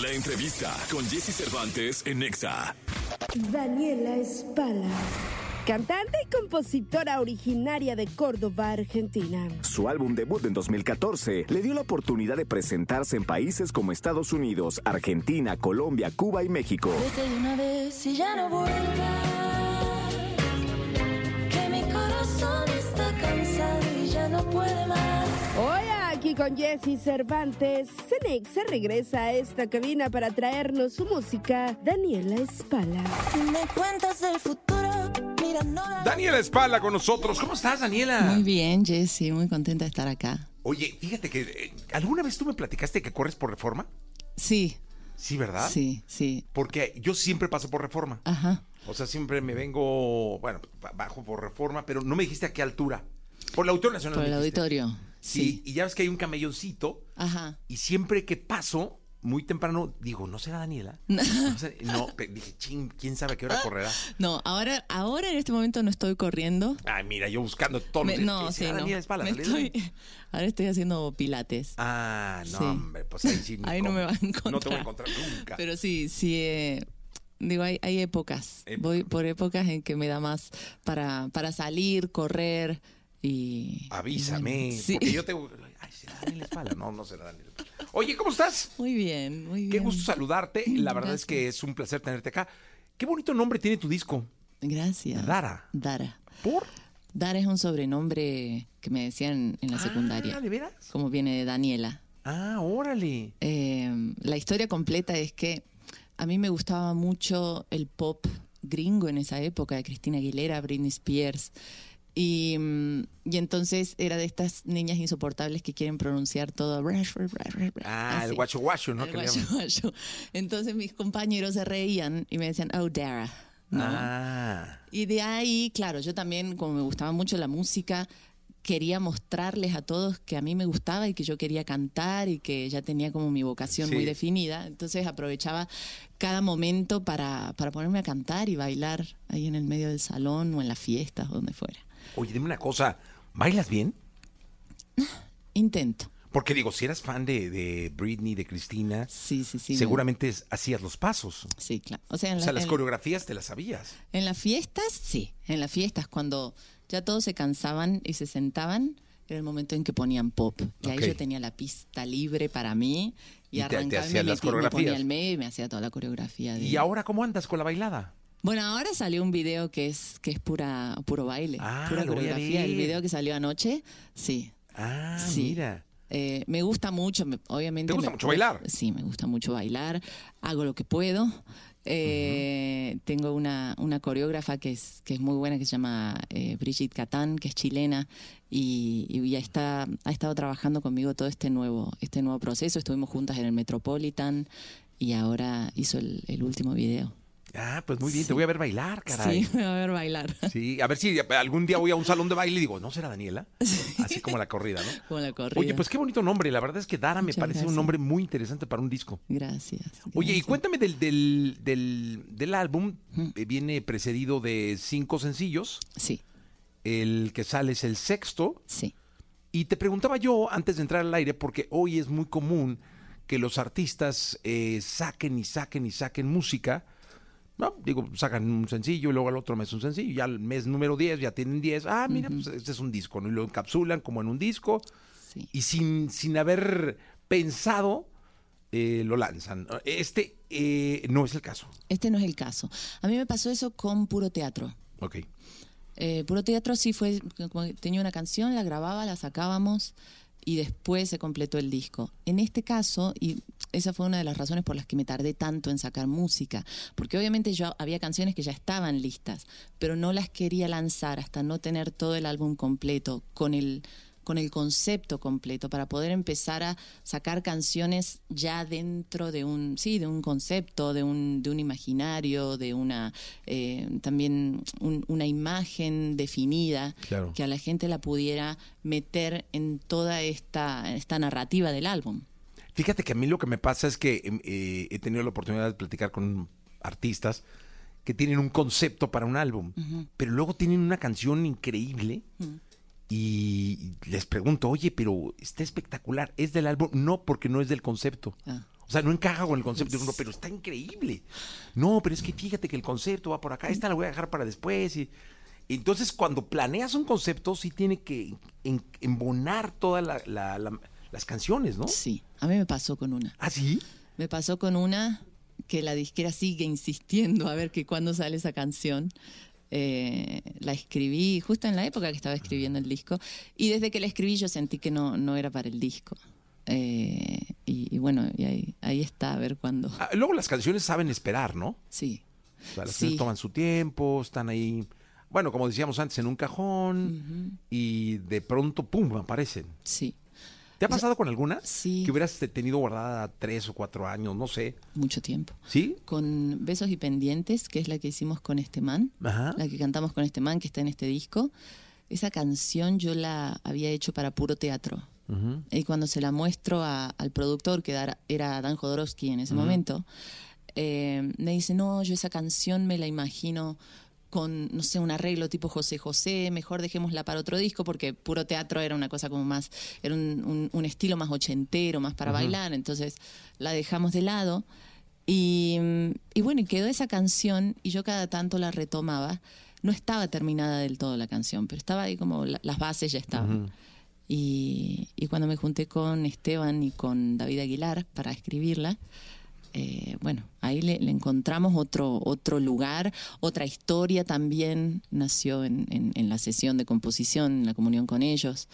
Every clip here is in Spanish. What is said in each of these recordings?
La entrevista con Jesse Cervantes en Nexa. Daniela Espala. Cantante y compositora originaria de Córdoba, Argentina. Su álbum debut en 2014 le dio la oportunidad de presentarse en países como Estados Unidos, Argentina, Colombia, Cuba y México. Vete de una vez y ya no vuelvas. Con Jesse Cervantes, Cenex se regresa a esta cabina para traernos su música, Daniela Espala. Me cuentas del futuro, mira, no la- Daniela Espala con nosotros. ¿Cómo estás, Daniela? Muy bien, Jessy, muy contenta de estar acá. Oye, fíjate que eh, alguna vez tú me platicaste que corres por reforma. Sí, Sí, ¿verdad? sí, sí. Porque yo siempre paso por reforma. Ajá. O sea, siempre me vengo, bueno, ba- bajo por reforma, pero no me dijiste a qué altura. Por el Auditorio Nacional. Por el dijiste. auditorio. Sí. Y ya ves que hay un camelloncito Ajá. y siempre que paso, muy temprano, digo, ¿no será Daniela? No, no, pe- dije, ching, ¿quién sabe a qué hora correrá? No, ahora, ahora en este momento no estoy corriendo. Ay, mira, yo buscando todos Me- no, ¿qué sí, será no. Daniela Espala? Estoy- ahora estoy haciendo pilates. Ah, no, Sí. hombre, pues ahí sí. Ahí no me van a encontrar. No te voy a encontrar nunca. Pero sí, sí. eh, digo, hay, hay épocas. Épocas. Voy por épocas en que me da más para, para salir, correr y. Avísame, bueno, sí. porque yo te... Ay, ¿será Daniela Espala? No, no será Daniela Espala. Oye, ¿cómo estás? Muy bien, muy bien. Qué gusto saludarte. La verdad es que es un placer tenerte acá. Qué bonito nombre tiene tu disco. Gracias. Dara. Dara. ¿Por? Dara es un sobrenombre que me decían en la secundaria. Ah, ¿de veras? Como viene de Daniela. Ah, órale. Eh, la historia completa es que a mí me gustaba mucho el pop gringo en esa época, de Cristina Aguilera, Britney Spears. Y, mm, y entonces era de estas niñas insoportables que quieren pronunciar todo. Ah, el guacho guacho, ¿no? El guacho, guacho. Entonces mis compañeros se reían y me decían, oh, Dara. ¿no? Ah. Y de ahí, claro, yo también, como me gustaba mucho la música, quería mostrarles a todos que a mí me gustaba y que yo quería cantar y que ya tenía como mi vocación Sí. muy definida. Entonces aprovechaba cada momento para, para ponerme a cantar y bailar ahí en el medio del salón o en las fiestas, donde fuera. Oye, dime una cosa. ¿Bailas bien? Intento. Porque digo, si eras fan de, de Britney, de Cristina, Sí, sí, sí. me- seguramente hacías los pasos. Sí, claro. O sea, en, O la- sea, las en- coreografías te las sabías. en las fiestas, sí. En las fiestas, cuando ya todos se cansaban y se sentaban, era el momento en que ponían pop. Y ahí yo tenía la pista libre para mí Y y, te- te arrancaba y me, las metí- me ponía al medio y me hacía toda la coreografía. de- ¿Y ahora cómo andas con la bailada? Bueno, ahora salió un video que es que es pura puro baile, Ah, pura coreografía. El video que salió anoche, sí. Ah, Sí. mira. Eh, me gusta mucho, me- obviamente. ¿Te gusta me- mucho bailar? Sí, me gusta mucho bailar. Hago lo que puedo. Eh, Tengo una, una coreógrafa que es, que es muy buena, que se llama eh, Brigitte Catán, que es chilena, y, y ya está, ha estado trabajando conmigo todo este nuevo, este nuevo proceso. Estuvimos juntas en el Metropolitan y ahora hizo el, el último video. Ah, pues muy bien, te voy a ver bailar, caray. Sí, me va a ver bailar. Sí, a ver si algún día voy a un salón de baile y digo, ¿no será Daniela? Así como la corrida, ¿no? Como la corrida. Oye, pues qué bonito nombre. La verdad es que Dara me parece un nombre muy interesante para un disco. Gracias. Oye, y cuéntame del, del, del, del álbum. Eh, Viene precedido de cinco sencillos. Sí, El que sale es el sexto. sí. Y te preguntaba yo antes de entrar al aire, porque hoy es muy común que los artistas eh, saquen y saquen y saquen música. No, digo, sacan un sencillo y luego al otro mes un sencillo. Y al mes número 10 ya tienen 10. Ah, mira, pues este es un disco, ¿no? Y lo encapsulan como en un disco. Sí. Y sin, sin haber pensado, eh, lo lanzan. Este eh, no es el caso. Este no es el caso. A mí me pasó eso con puro teatro. Ok. Eh, puro teatro sí fue, tenía una canción, la grababa, la sacábamos y después se completó el disco. En este caso, y esa fue una de las razones por las que me tardé tanto en sacar música, porque obviamente yo había canciones que ya estaban listas, pero no las quería lanzar hasta no tener todo el álbum completo con el con el concepto completo para poder empezar a sacar canciones ya dentro de un sí de un concepto de un de un imaginario de una eh, también un- una imagen definida Claro. que a la gente la pudiera meter en toda esta esta narrativa del álbum Fíjate que a mí lo que me pasa es que em, eh, he tenido la oportunidad de platicar con artistas que tienen un concepto para un álbum, pero luego tienen una canción increíble y les pregunto, oye, pero está espectacular, ¿es del álbum? No, porque no es del concepto. Ah, O sea, no encaja con el concepto. Uno, pero está increíble. No, pero es que fíjate que el concepto va por acá. Esta la voy a dejar para después. Y, entonces, cuando planeas un concepto, sí tiene que embonar la- la- la- las canciones, ¿no? Sí, a mí me pasó con una. ¿Ah, sí? Me pasó con una que la disquera sigue insistiendo a ver que cuándo sale esa canción. Eh, la escribí justo en la época que estaba escribiendo el disco y desde que la escribí yo sentí que no, no era para el disco. Eh, y, y bueno, y ahí, ahí está, a ver cuándo. Ah, luego las canciones saben esperar, ¿no? Sí, O sea, las Sí. toman su tiempo, están ahí, bueno, como decíamos antes, en un cajón y de pronto, ¡pum!, aparecen. sí, ¿Te ha pasado con alguna? Sí. Que hubieras tenido guardada tres o cuatro años, no sé. mucho tiempo. ¿Sí? Con Besos y Pendientes, que es la que hicimos con este man, Ajá. la que cantamos con este man que está en este disco. Esa canción yo la había hecho para puro teatro. Y cuando se la muestro a- al productor, que era- era Dan Jodorowsky en ese momento, eh, me dice, no, yo esa canción me la imagino con, no sé, un arreglo tipo José José, mejor dejémosla para otro disco, porque puro teatro era una cosa como más, era un, un- un estilo más ochentero, más para bailar, entonces la dejamos de lado. Y, y bueno, quedó esa canción y yo cada tanto la retomaba. No estaba terminada del todo la canción, pero estaba ahí como la- las bases ya estaban. Y, y cuando me junté con Esteban y con David Aguilar para escribirla, eh, bueno, ahí le, le encontramos otro, otro lugar, otra historia también nació en, en- en la sesión de composición, en la comunión con ellos.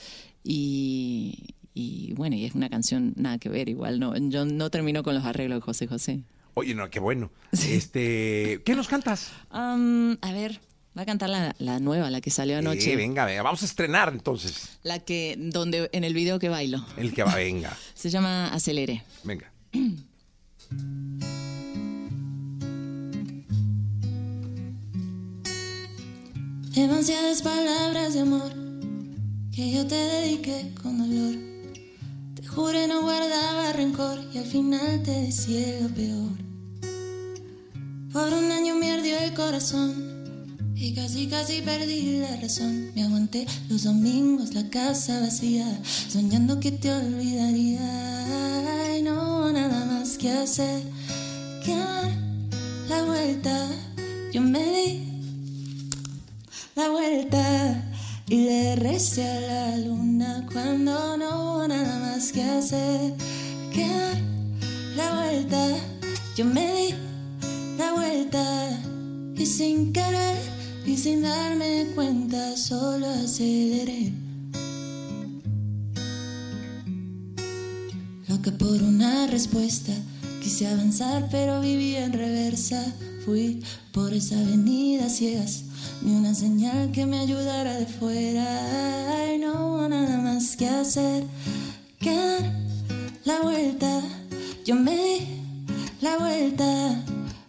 Y, y bueno, y es una canción nada que ver, igual no, yo no terminó con los arreglos de José José. Oye, no, qué bueno. Este, ¿qué nos cantas? A ver, va a cantar la, la nueva, la que salió anoche. Eh, venga, venga, vamos a estrenar entonces. La que, donde, en el video que bailo. El que va, venga, Se llama Acelere. venga. Demasiadas palabras de amor que yo te dediqué con dolor. Te juré no guardaba rencor y al final te decía lo peor. Por un año me ardió el corazón y casi casi perdí la razón. Me aguanté los domingos, la casa vacía, soñando que te olvidaría. Que hacer que dar la vuelta. Yo me di la vuelta y le recé a la luna cuando no hubo nada más que hacer que dar la vuelta. Yo me di la vuelta y sin querer y sin darme cuenta solo aceleré. Por una respuesta, quise avanzar pero viví en reversa. Fui por esa avenida ciegas, ni una señal que me ayudara de fuera. Y no hubo nada más que hacer que dar la vuelta. Yo me di la vuelta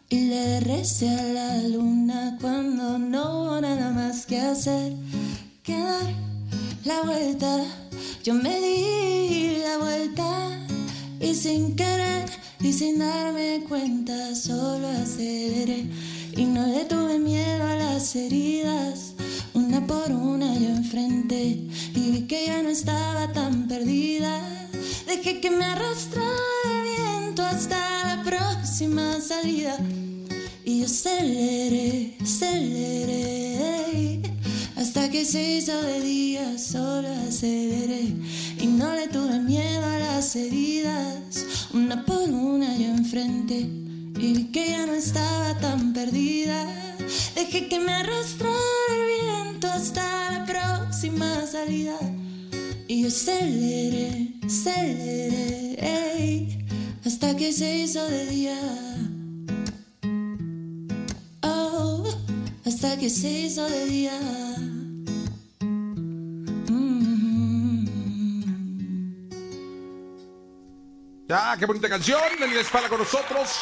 y le recé a la luna cuando no hubo nada más que hacer que dar la vuelta. Yo me di la vuelta y sin querer y sin darme cuenta solo aceleré y no le tuve miedo a las heridas. Una por una yo enfrenté y vi que ya no estaba tan perdida. Dejé que me arrastrara el viento hasta la próxima salida. Y yo aceleré, aceleré Hasta que se hizo de día solo aceleré Y no le tuve miedo a las heridas. Una por una yo enfrenté. Y vi que ya no estaba tan perdida. Dejé que me arrastrara el viento hasta la próxima salida. Y yo aceleré, aceleré hasta que se hizo de día. Que se hizo de día. Mm. Ah, qué bonita canción. Daniela Espala con nosotros.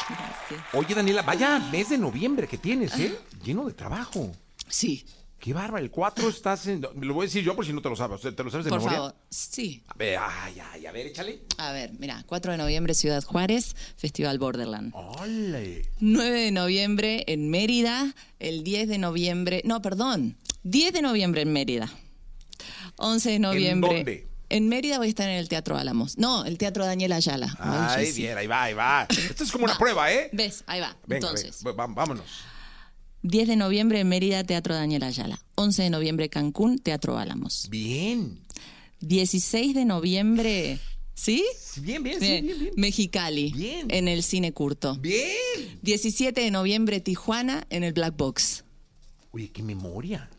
Oye, Daniela, vaya mes de noviembre que tienes, ¿eh? Lleno de trabajo. Sí, Qué bárbaro. El 4 estás en. Lo voy a decir yo por si no te lo sabes. ¿Te lo sabes de por memoria? favor. Sí. A ver, ay, ay, a ver, échale. A ver, mira, 4 de noviembre Ciudad Juárez, Festival Borderland. ¡Ole! 9 de noviembre en Mérida, el 10 de noviembre, no, perdón, 10 de noviembre en Mérida. 11 de noviembre. dónde? En Mérida voy a estar en el Teatro Álamos. No, el Teatro Daniel Ayala. Ay, bien, ahí va, ahí va. Esto es como una prueba, ¿eh? ¿Ves? Ahí va. Venga, Entonces, venga, vámonos. 10 de noviembre Mérida, Teatro Daniel Ayala. 11 de noviembre Cancún, Teatro Álamos. Bien. 16 de noviembre, ¿sí? Bien, bien, sí, bien, bien. Mexicali, Bien. en el Cine Curto. Bien. 17 de noviembre Tijuana, en el Black Box. Oye, qué memoria.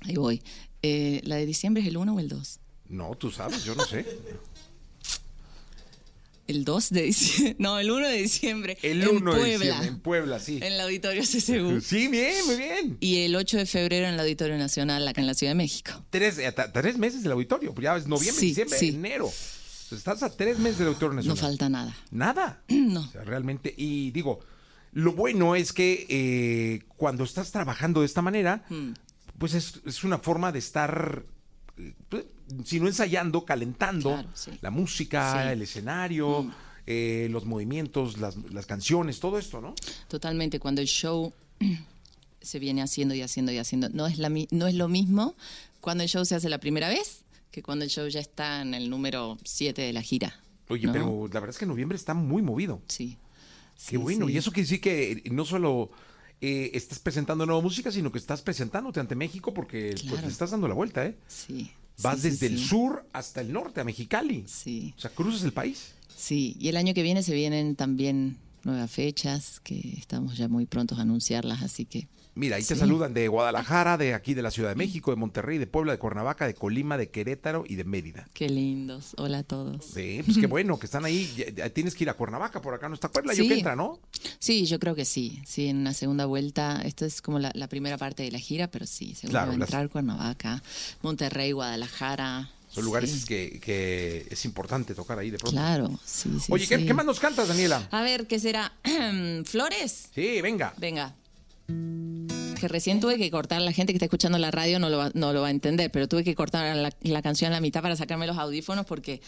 Ahí voy. Eh, ¿La de diciembre es el 1 o el 2? No, tú sabes, yo no sé. El 2 de diciembre. No, el 1 de diciembre. El en 1 de Puebla, diciembre, en Puebla, sí. En el Auditorio CCU. Sí, bien, muy bien. Y el 8 de febrero en el Auditorio Nacional, acá en la Ciudad de México. Tres, eh, tres meses del auditorio. Pues ya es noviembre, Sí, diciembre, sí. enero. Estás a tres meses del auditorio No nacional. falta nada. Nada. No. O sea, realmente. Y digo, lo bueno es que eh, cuando estás trabajando de esta manera, Hmm. pues es, es una forma de estar, eh, pues, si no ensayando, calentando Claro, sí. la música, Sí. el escenario, Mm. eh, los movimientos, las, las canciones, todo esto, ¿no? Totalmente, cuando el show se viene haciendo y haciendo y haciendo, no es, la, no es lo mismo cuando el show se hace la primera vez que cuando el show ya está en el número 7 de la gira. Oye, ¿no? pero la verdad es que noviembre está muy movido. Sí. Qué Sí, bueno. Y eso quiere decir que no solo eh, estás presentando nueva música, sino que estás presentándote ante México porque pues, Claro. le estás dando la vuelta, ¿eh? Sí. Vas sí, sí, desde el sí. sur hasta el norte, a Mexicali. Sí, O sea, cruzas el país. sí. Y el año que viene se vienen también nuevas fechas que estamos ya muy prontos a anunciarlas, así que Mira, ahí te saludan de Guadalajara, de aquí de la Ciudad de México, de Monterrey, de Puebla, de Cuernavaca, de Colima, de Querétaro y de Mérida. qué lindos. Hola a todos. Sí, pues qué bueno que están ahí. Tienes que ir a Cuernavaca, por acá no está Puebla, yo que entra, ¿no? Sí, yo creo que sí. Sí, en una segunda vuelta. Esto es como la, la primera parte de la gira, pero sí, seguro Claro, va a las- entrar Cuernavaca, Monterrey, Guadalajara. Son lugares Sí. que, que es importante tocar ahí de pronto. Claro, sí, sí. Oye, ¿qué, sí. qué más nos cantas, Daniela? A ver, ¿qué será? ¿Flores? Sí, venga. Venga. Que recién tuve que cortar, la gente que está escuchando la radio no lo va, no lo va a entender, pero tuve que cortar la, la canción a la mitad para sacarme los audífonos porque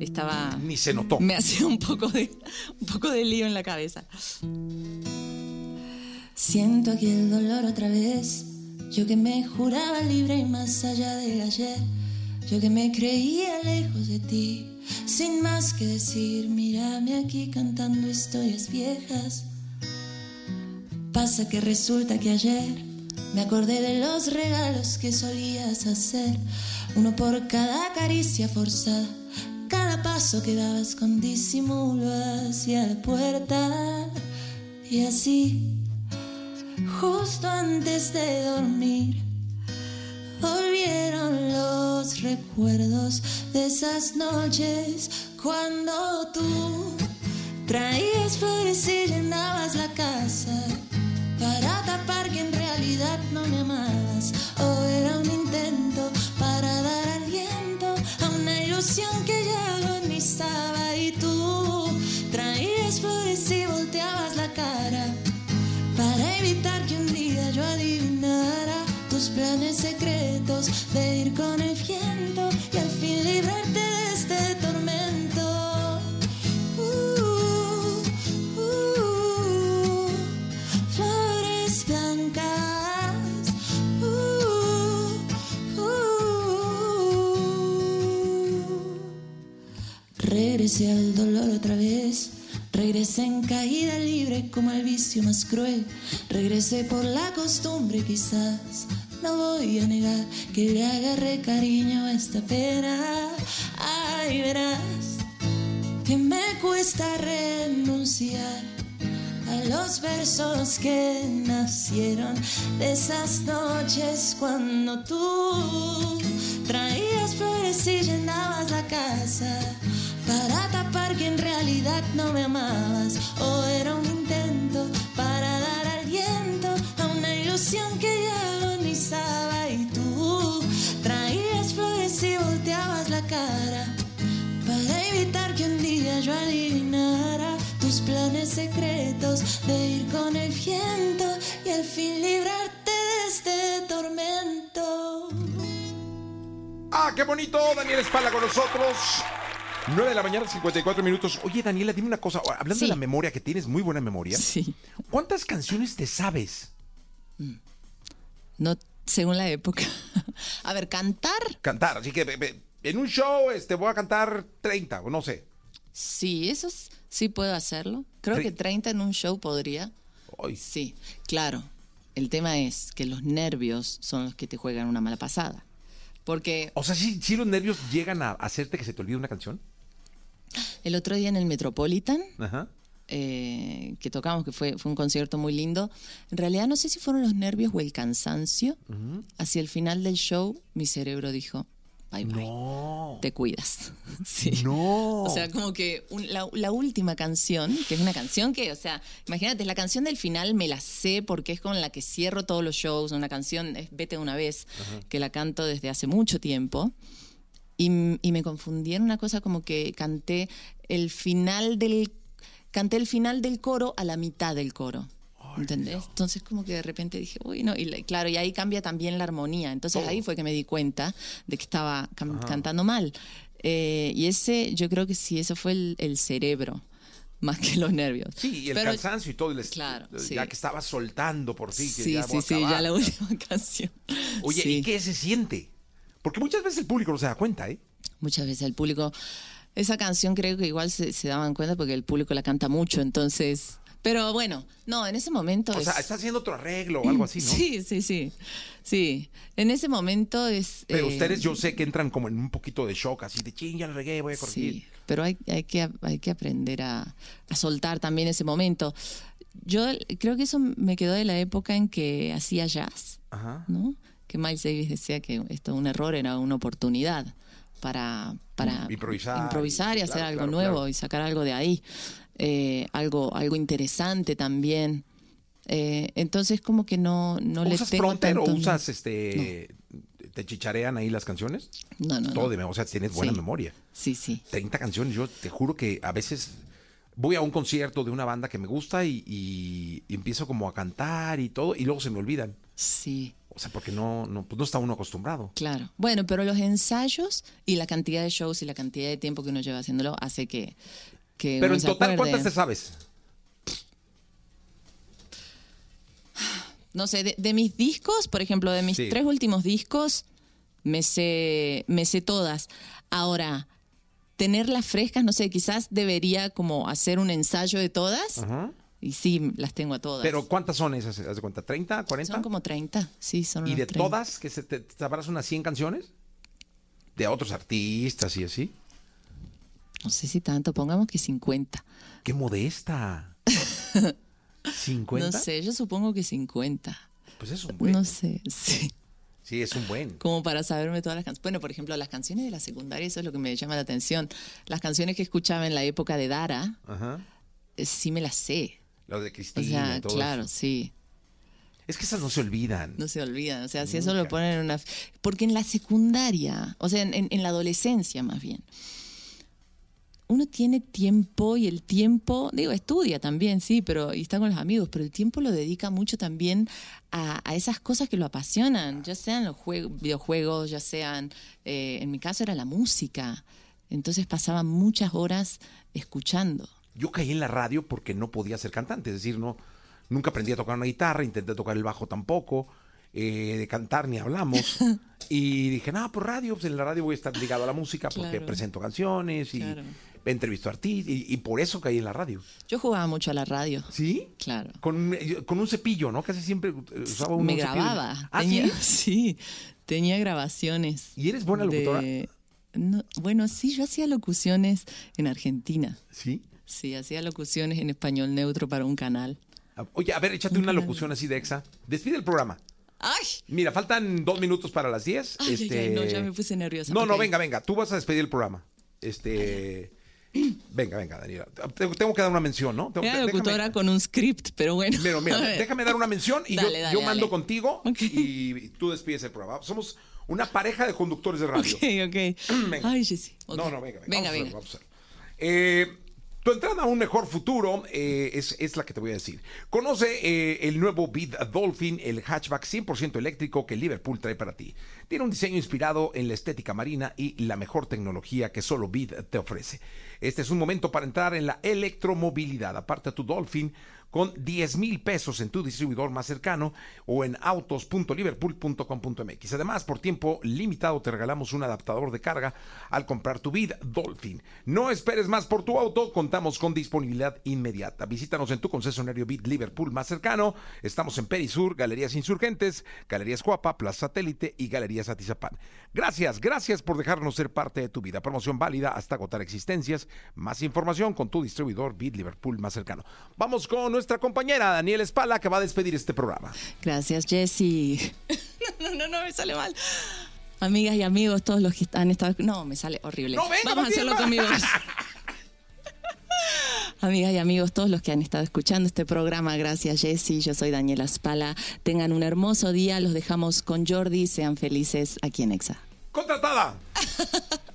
estaba... Ni se notó. Me hacía un poco de, un poco de lío en la cabeza. Siento aquí el dolor otra vez. Yo que me juraba libre y más allá del ayer. Yo que me creía lejos de ti. Sin más que decir, mírame aquí cantando historias viejas. Pasa que resulta que ayer me acordé de los regalos que solías hacer. Uno por cada caricia forzada. Cada paso que dabas con disimulo hacia la puerta. Y así justo antes de dormir. Volvieron los recuerdos de esas noches cuando tú traías flores y llenabas la casa para tapar que en realidad no me amabas. O era un intento para dar aliento a una ilusión que ya agonizaba y tú traías flores y volteabas la cara para evitar que un día yo adivinara tus planes secretos de ir con el viento y al fin librarte Regresé al dolor otra vez. Regresé en caída libre como el vicio más cruel. Regresé por la costumbre quizás. No voy a negar que le agarré cariño a esta pena. Ay, verás que me cuesta renunciar a los versos que nacieron de esas noches cuando tú traías flores y llenabas la casa para tapar que en realidad no me amabas o era un intento para dar aliento a una ilusión que ya agonizaba y tú traías flores y volteabas la cara para evitar que un día yo adivinara tus planes secretos de ir con el viento y al fin librarte de este tormento. Ah, qué bonito, Daniela Espala con nosotros. 9 de la mañana, 54 minutos. Oye, Daniela, dime una cosa. Hablando Sí. de la memoria, que tienes muy buena memoria. Sí. ¿Cuántas canciones te sabes? No, según la época. A ver, cantar. Cantar, así que en un show este, voy a cantar 30, o no sé. Sí, eso es- sí puedo hacerlo. Creo Tre- que 30 en un show podría. Ay, Sí, claro. El tema es que los nervios son los que te juegan una mala pasada. Porque O sea, si los nervios llegan a hacerte que se te olvide una canción. El otro día en el Metropolitan, Ajá. eh, que tocamos, que fue, fue un concierto muy lindo, en realidad no sé si fueron los nervios o el cansancio. Hacia el final del show, mi cerebro dijo, bye bye, No. te cuidas. sí. No. O sea, como que un- la, la última canción, que es una canción que, o sea, imagínate, la canción del final me la sé porque es con la que cierro todos los shows, una canción, es Vete una vez, que la canto desde hace mucho tiempo. Y, y me confundí en una cosa como que canté el final del canté el final del coro a la mitad del coro. ¿Entendés? Entonces como que de repente dije, uy, no, y la- claro, y ahí cambia también la armonía. Entonces ahí fue que me di cuenta de que estaba cam- cantando mal. Eh, y ese, yo creo que sí, eso fue el, el cerebro, más que los nervios. Sí, y el Pero- cansancio y todo. el Claro, sí. Ya que estaba soltando por ti. que Sí, ya sí, sí, ya la última canción. Oye, Sí. ¿y qué se siente? Porque muchas veces el público no se da cuenta, ¿eh? Muchas veces el público, esa canción creo que igual se, se daban cuenta porque el público la canta mucho, entonces... Pero bueno, no, en ese momento... O es- sea, está haciendo otro arreglo o algo así, ¿no? Sí, sí, sí. Sí, en ese momento es... Pero eh, ustedes yo sé que entran como en un poquito de shock, así de ching, ya le regué, voy a corregir. Sí, pero hay, hay, que, hay que aprender a, a soltar también ese momento. Yo creo que eso me quedó de la época en que hacía jazz, Ajá. ¿no? Que Miles Davis decía que esto un error era una oportunidad para, para Improvisar, improvisar y hacer claro, algo claro, nuevo claro. y sacar algo de ahí. Eh, algo, algo interesante también. Eh, entonces como que no, no le ¿Usas tengo pronter o tanto- usas este. ¿Te chicharean ahí las canciones? No, no, Todo no. de O sea, tienes buena Sí. memoria. Sí, sí. 30 canciones. Yo te juro que a veces voy a un concierto de una banda que me gusta y, y- y empiezo como a cantar y todo, y luego se me olvidan. Sí. O sea, porque no, no, pues no está uno acostumbrado. Claro. Bueno, pero los ensayos y la cantidad de shows y la cantidad de tiempo que uno lleva haciéndolo hace que. que Pero uno en se total, acuerde. ¿cuántas te sabes? No sé, de, de mis discos, por ejemplo, de mis Sí. tres últimos discos, me sé, me sé todas. Ahora, tenerlas frescas, no sé, quizás debería como hacer un ensayo de todas. Ajá. Y sí, las tengo a todas. Pero ¿cuántas son esas? ¿Haz de cuenta? ¿30? ¿40? Son como 30, sí, son ¿Y de 30. todas, que se te, sabrás unas 100 canciones? De otros artistas y así. No sé si tanto, pongamos que 50. ¡Qué modesta! ¿50? No sé, yo supongo que 50. Pues es un buen. No sé, sí. Sí, es un buen. como para saberme todas las canciones. Bueno, por ejemplo, las canciones de la secundaria, eso es lo que me llama la atención. Las canciones que escuchaba en la época de Dara, Ajá. eh, sí me las sé. Lo de O Cristina sea, y todo claro, eso. sí, Es que esas no se olvidan. no se olvidan. O sea, si eso lo ponen en una... Porque en la secundaria, o sea, en, en- en la adolescencia más bien, uno tiene tiempo y el tiempo, digo, estudia también, sí, pero y está con los amigos, pero el tiempo lo dedica mucho también a, a esas cosas que lo apasionan, ya sean los juegos, videojuegos, ya sean, eh, en mi caso era la música. Entonces pasaba muchas horas escuchando. Yo caí en la radio porque no podía ser cantante. Es decir, no, nunca aprendí a tocar una guitarra, intenté tocar el bajo tampoco. eh, de cantar ni hablamos. y dije, no, por radio, pues en la radio voy a estar ligado a la música porque Claro. presento canciones y Claro. entrevisto artistas. Y, y por eso caí en la radio. Yo jugaba mucho a la radio. ¿Sí? Claro. Con, con un cepillo, ¿no? Casi siempre eh, usaba un me cepillo. grababa. ¿Ah, tenía, sí? sí, tenía grabaciones. ¿Y eres buena locutora? de- no, bueno, sí, yo hacía locuciones en Argentina. Sí. Sí, hacía locuciones en español neutro para un canal. Ah, Oye, a ver, échate una locución así de exa. Despide el programa. ¡Ay! Mira, faltan dos minutos para las 10. Ay, este... ay, no, ya me puse nerviosa. No, no, venga, venga. Tú vas a despedir el programa. Este. Venga, venga, Daniela. Te- Tengo que dar una mención, ¿no? Tengo- Era déjame- locutora con un script, pero bueno. Mira, mira, A ver. déjame dar una mención y yo- Dale, yo, mando dale. contigo y tú despides el programa. Somos una pareja de conductores de radio. Ok, ok. Venga. Ay, Jessy. ok. No, no, venga, venga. Venga, vamos a hacerlo, venga. vamos a hacerlo. Eh, tu entrada a un mejor futuro eh, es, es la que te voy a decir. Conoce eh, el nuevo Bid Dolphin, el hatchback 100% eléctrico que Liverpool trae para ti. Tiene un diseño inspirado en la estética marina y la mejor tecnología que solo Bid te ofrece. Este es un momento para entrar en la electromovilidad. Aparta tu Dolphin con 10 mil pesos en tu distribuidor más cercano o en autos.liverpool.com.mx. Además, por tiempo limitado te regalamos un adaptador de carga al comprar tu vid Dolphin. No esperes más por tu auto, contamos con disponibilidad inmediata. Visítanos en tu concesionario vid Liverpool más cercano. Estamos en Perisur, Galerías Insurgentes, Galerías Cuapa, Plaza Satélite y Galerías Atizapán. Gracias, gracias por dejarnos ser parte de tu vida. Promoción válida hasta agotar existencias. Más información con tu distribuidor vid Liverpool más cercano. Vamos con nuestra compañera Daniela Espala que va a despedir este programa. Gracias, Jessy. no, no, no, me sale mal. Amigas y amigos, todos los que han estado... No, me sale horrible. No, venga, Vamos a hacerlo Matilda. con mi voz. Amigas y amigos, todos los que han estado escuchando este programa, gracias Jessy, yo soy Daniela Spala. Tengan un hermoso día, los dejamos con Jordi, sean felices aquí en Exa. ¡Contratada!